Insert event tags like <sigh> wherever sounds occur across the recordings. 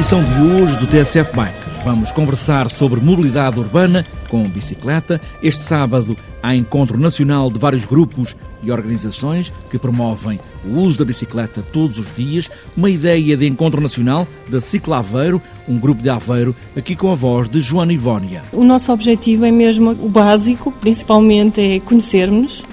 edição de hoje do TSF Bikes, vamos conversar sobre mobilidade urbana com bicicleta. Este sábado há encontro nacional de vários grupos e organizações que promovem o uso da bicicleta todos os dias. Uma ideia de encontro nacional da Cicla Aveiro, um grupo de Aveiro, aqui com a voz de Joana Ivónia. O nosso objetivo é mesmo o básico, principalmente é conhecermos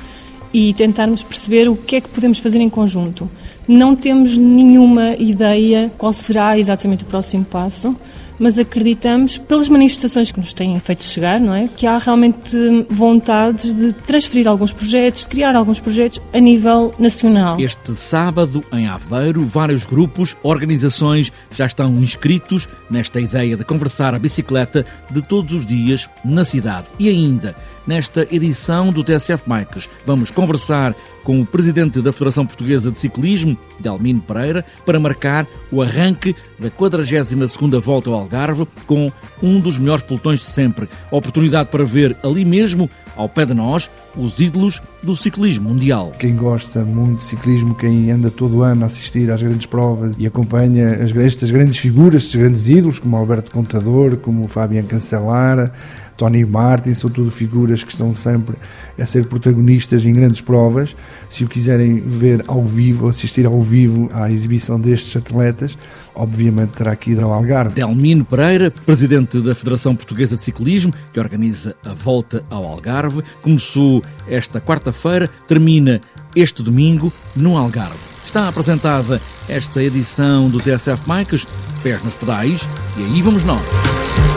e tentarmos perceber o que é que podemos fazer em conjunto. Não temos nenhuma ideia qual será exatamente o próximo passo, mas acreditamos, pelas manifestações que nos têm feito chegar, não é? que há realmente vontades de transferir alguns projetos, de criar alguns projetos a nível nacional. Este sábado, em Aveiro, vários grupos, organizações já estão inscritos nesta ideia de conversar a bicicleta de todos os dias na cidade. E ainda, nesta edição do TSF Bikes, vamos conversar com o presidente da Federação Portuguesa de Ciclismo, Delmino Pereira, para marcar o arranque da 42ª Volta ao Algarve com um dos melhores pelotões de sempre. Oportunidade para ver ali mesmo, ao pé de nós, os ídolos do ciclismo mundial. Quem gosta muito de ciclismo, quem anda todo ano a assistir às grandes provas e acompanha estas grandes figuras, estes grandes ídolos, como Alberto Contador, como Fabian Cancellara, Tony Martin, são tudo figuras que estão sempre a ser protagonistas em grandes provas. Se o quiserem ver ao vivo, assistir ao vivo à exibição destes atletas, obviamente terá que ir ao Algarve. Delmino Pereira, presidente da Federação Portuguesa de Ciclismo, que organiza a volta ao Algarve, começou esta quarta-feira, termina este domingo no Algarve. Está apresentada esta edição do TSF Bikes, pés nos pedais, e aí vamos nós.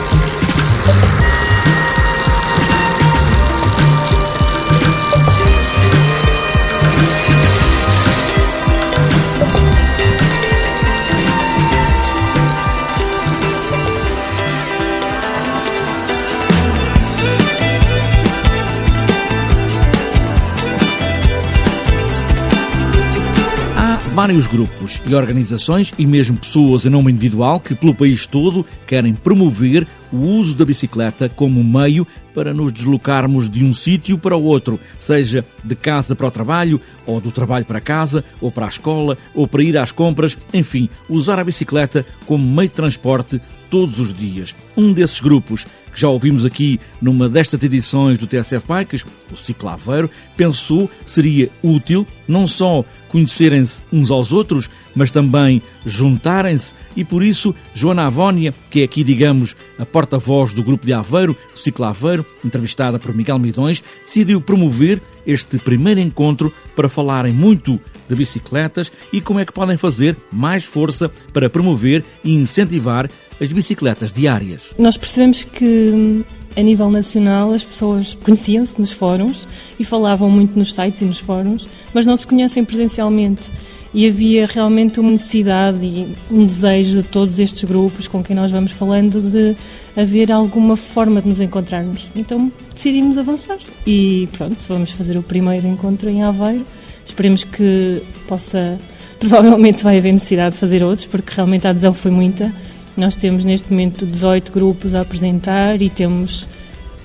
Vários grupos e organizações e mesmo pessoas em nome individual que, pelo país todo, querem promover o uso da bicicleta como meio para nos deslocarmos de um sítio para o outro, seja de casa para o trabalho, ou do trabalho para casa, ou para a escola, ou para ir às compras, enfim, usar a bicicleta como meio de transporte todos os dias. Um desses grupos que já ouvimos aqui numa destas edições do TSF Bikes, o Ciclaveiro, pensou seria útil não só conhecerem-se uns aos outros, mas também juntarem-se e por isso Joana Avónia, que é aqui, digamos, a porta-voz do grupo de Aveiro, o Ciclaveiro, entrevistada por Miguel Midões, decidiu promover este primeiro encontro para falarem muito de bicicletas e como é que podem fazer mais força para promover e incentivar as bicicletas diárias. Nós percebemos que a nível nacional as pessoas conheciam-se nos fóruns e falavam muito nos sites e nos fóruns, mas não se conhecem presencialmente. E havia realmente uma necessidade e um desejo de todos estes grupos com quem nós vamos falando de haver alguma forma de nos encontrarmos. Então decidimos avançar e pronto, vamos fazer o primeiro encontro em Aveiro. Esperemos que possa. <laughs> Provavelmente vai haver necessidade de fazer outros, porque realmente a adesão foi muita. Nós temos neste momento 18 grupos a apresentar e temos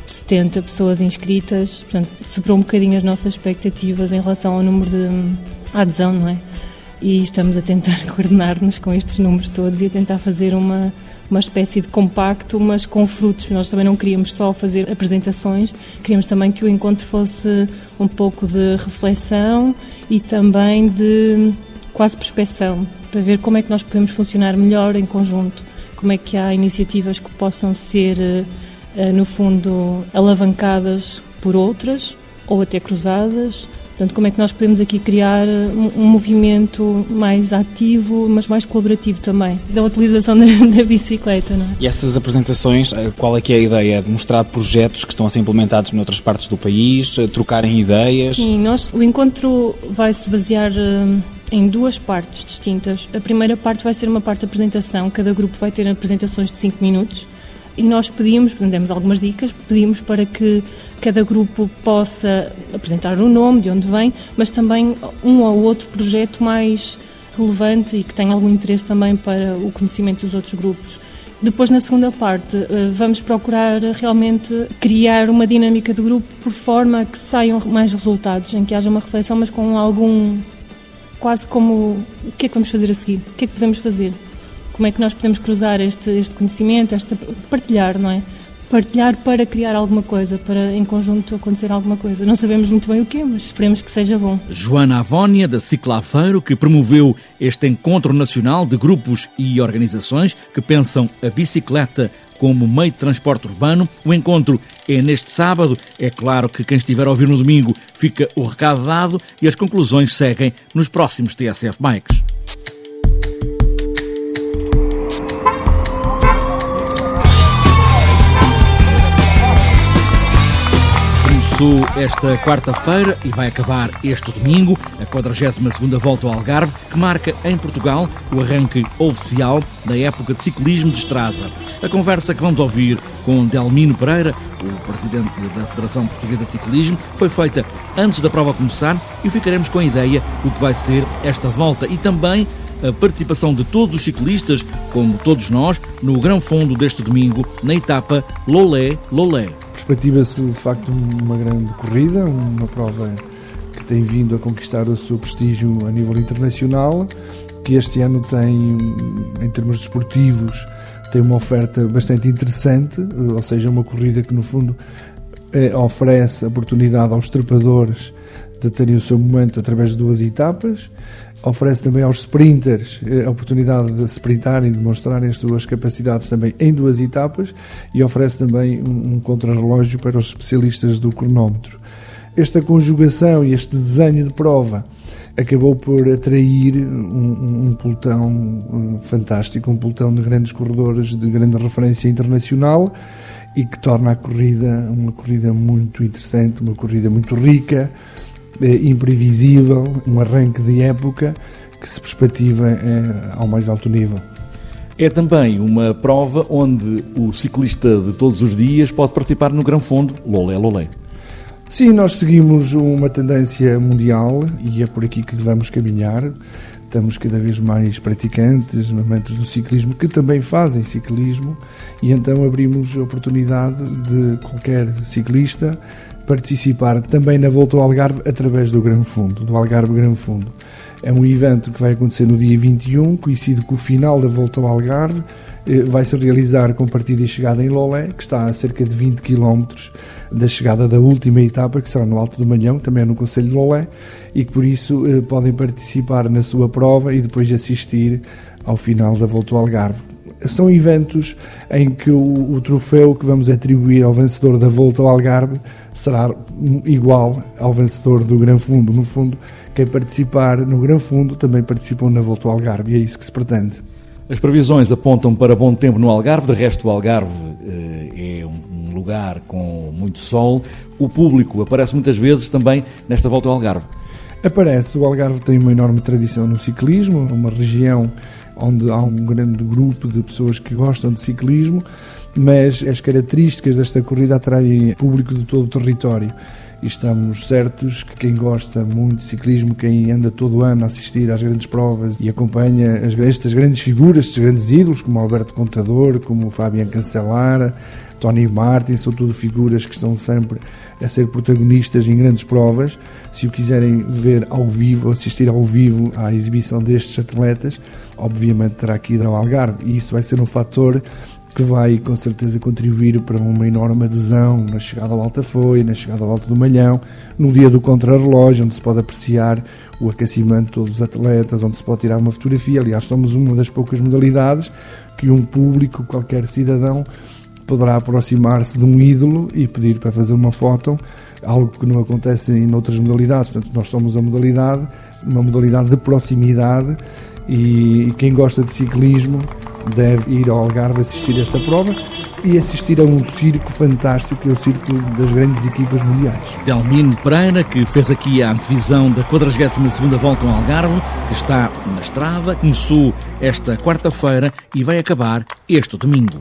70 pessoas inscritas, portanto, superou um bocadinho as nossas expectativas em relação ao número de adesão, não é? E estamos a tentar <laughs> coordenar-nos com estes números todos e a tentar fazer uma, uma espécie de compacto, mas com frutos. Nós também não queríamos só fazer apresentações, queríamos também que o encontro fosse um pouco de reflexão e também de quase prospeção, para ver como é que nós podemos funcionar melhor em conjunto, como é que há iniciativas que possam ser eh, eh, no fundo, alavancadas por outras ou até cruzadas. Portanto, como é que nós podemos aqui criar eh, um, movimento mais ativo, mas mais colaborativo também, da utilização <laughs> da, da, bicicleta, não é? E essas apresentações, qual é que é a ideia? De mostrar projetos que estão a ser implementados noutras partes do país, trocarem ideias? Sim, nós, o encontro vai se basear em duas partes distintas. A primeira parte vai ser uma parte de apresentação, cada grupo vai ter apresentações de 5 minutos, e nós pedimos, demos algumas dicas, pedimos para que cada grupo possa apresentar o nome, de onde vem, mas também um ou outro projeto mais relevante e que tenha algum interesse também para o conhecimento dos outros grupos. Depois, na segunda parte, eh, vamos procurar realmente criar uma dinâmica do grupo por forma que saiam mais resultados, em que haja uma reflexão, mas com algum. Quase como o que é que vamos fazer a seguir? O que é que podemos fazer? como é que nós podemos cruzar este, este conhecimento, esta, partilhar, não é? Partilhar para criar alguma coisa, para em conjunto acontecer alguma coisa. Não sabemos muito bem o que, mas esperemos que seja bom. Joana Avónia, da Ciclafeiro, que promoveu este encontro nacional de grupos e organizações que pensam a bicicleta como meio de transporte urbano. O encontro é neste sábado. É claro que quem estiver a ouvir no domingo fica o recado dado e as conclusões seguem nos próximos TSF Bikes. Começou esta quarta-feira e vai acabar este domingo, a 42ª Volta ao Algarve, que marca em Portugal o arranque oficial da época de ciclismo de estrada. A conversa que vamos ouvir com Delmino Pereira, o presidente da Federação Portuguesa de Ciclismo, foi feita antes da prova começar e ficaremos com a ideia do que vai ser esta volta e também a participação de todos os ciclistas, como todos nós, no grão fundo deste domingo, na etapa Lolé-Lolé perspectiva-se de facto uma grande corrida, uma prova que tem vindo a conquistar o seu prestígio a nível internacional, que este ano tem, em termos desportivos, tem uma oferta bastante interessante, ou seja, uma corrida que no fundo é, oferece oportunidade aos trepadores de terem o seu momento através de duas etapas oferece também aos sprinters eh, a oportunidade de sprintarem, de demonstrarem as suas capacidades também em duas etapas e oferece também um, um contrarrelógio para os especialistas do cronómetro. Esta conjugação e este desenho de prova acabou por atrair um, um pelotão fantástico, um pelotão de grandes corredores de grande referência internacional e que torna a corrida uma corrida muito interessante, uma corrida muito rica, imprevisível, um arranque de época que se perspectiva é, ao mais alto nível. É também uma prova onde o ciclista de todos os dias pode participar no Grão Fundo, Lolé Lolé. Sim, nós seguimos uma tendência mundial e é por aqui que devemos caminhar. Estamos cada vez mais praticantes, amantes do ciclismo, que também fazem ciclismo, e então abrimos a oportunidade de qualquer ciclista participar. Também na Volta ao Algarve através do Gran Fundo, do Algarve Gran Fundo. É um evento que vai acontecer no dia 21, coincide com o final da Volta ao Algarve, eh, vai se realizar com partida e chegada em Lolé, que está a cerca de 20 km da chegada da última etapa, que será no Alto do Manhão, também é no Conselho de Lolé, e que por isso eh, podem participar na sua prova e depois assistir ao final da Volta ao Algarve são eventos em que o, o, troféu que vamos atribuir ao vencedor da Volta ao Algarve será igual ao vencedor do Gran Fundo. No fundo, quem participar no Gran Fundo também participou na Volta ao Algarve e é isso que se pretende. As previsões apontam para bom tempo no Algarve, de resto o Algarve eh, é um lugar com muito sol. O público aparece muitas vezes também nesta volta ao Algarve. Aparece, o Algarve tem uma enorme tradição no ciclismo, uma região onde há um grande grupo de pessoas que gostam de ciclismo, mas as características desta corrida atraem público de todo o território. Estamos certos que quem gosta muito de ciclismo, quem anda todo ano a assistir às grandes provas e acompanha as, estas grandes figuras, estes grandes ídolos, como Alberto Contador, como Fabian Cancellara, Tony Martin, são tudo figuras que estão sempre a ser protagonistas em grandes provas. Se o quiserem ver ao vivo, assistir ao vivo à exibição destes atletas, obviamente terá que ir ao Algarve. E isso vai ser um fator que vai com certeza contribuir para uma enorme adesão na chegada ao Alta Foi, na chegada ao Alto do Malhão, no dia do contrarrelógio, onde se pode apreciar o aquecimento de todos os atletas, onde se pode tirar uma fotografia. Aliás, somos uma das poucas modalidades que um público, qualquer cidadão, poderá aproximar-se de um ídolo e pedir para fazer uma foto, algo que não acontece em outras modalidades. Portanto, nós somos a modalidade, uma modalidade de proximidade e quem gosta de ciclismo deve ir ao Algarve assistir a esta prova e assistir a um circo fantástico que é o circo das grandes equipas mundiais. Delmino Pereira, que fez aqui a antevisão da 42ª Volta ao Algarve, que está na estrada, começou esta quarta-feira e vai acabar este domingo.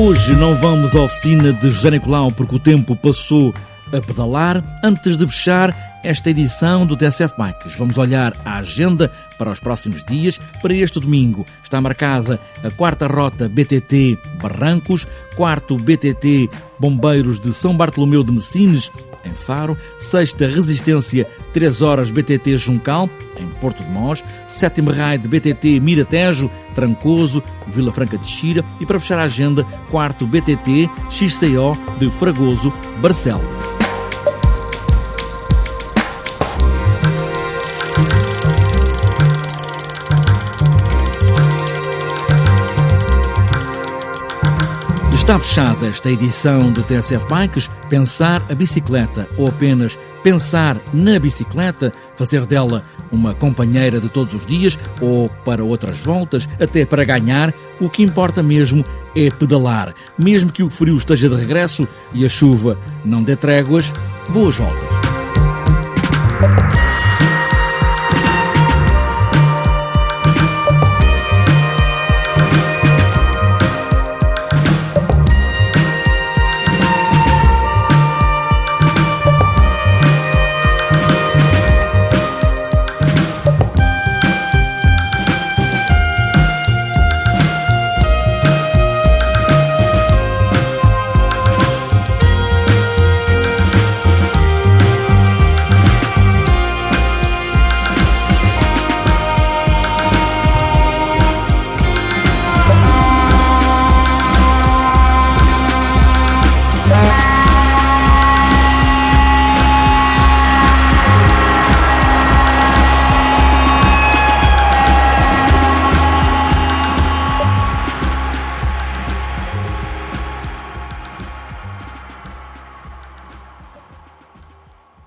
Hoje não vamos à oficina de José Nicolau porque o tempo passou a pedalar. Antes de fechar, esta edição do TSF Bikes. Vamos olhar a agenda para os próximos dias. Para este domingo está marcada a quarta rota BTT Barrancos, quarto BTT Bombeiros de São Bartolomeu de Messines, em Faro, sexta Resistência 3 horas BTT Juncal, em Porto de Mós, sétima raio de BTT Miratejo, Trancoso, Vila Franca de Xira e para fechar a agenda, quarto BTT XCO de Fragoso, Barcelos. Está fechada esta edição do TSF Bikes. Pensar a bicicleta ou apenas pensar na bicicleta, fazer dela uma companheira de todos os dias ou para outras voltas, até para ganhar, o que importa mesmo é pedalar. Mesmo que o frio esteja de regresso e a chuva não dê tréguas, boas voltas.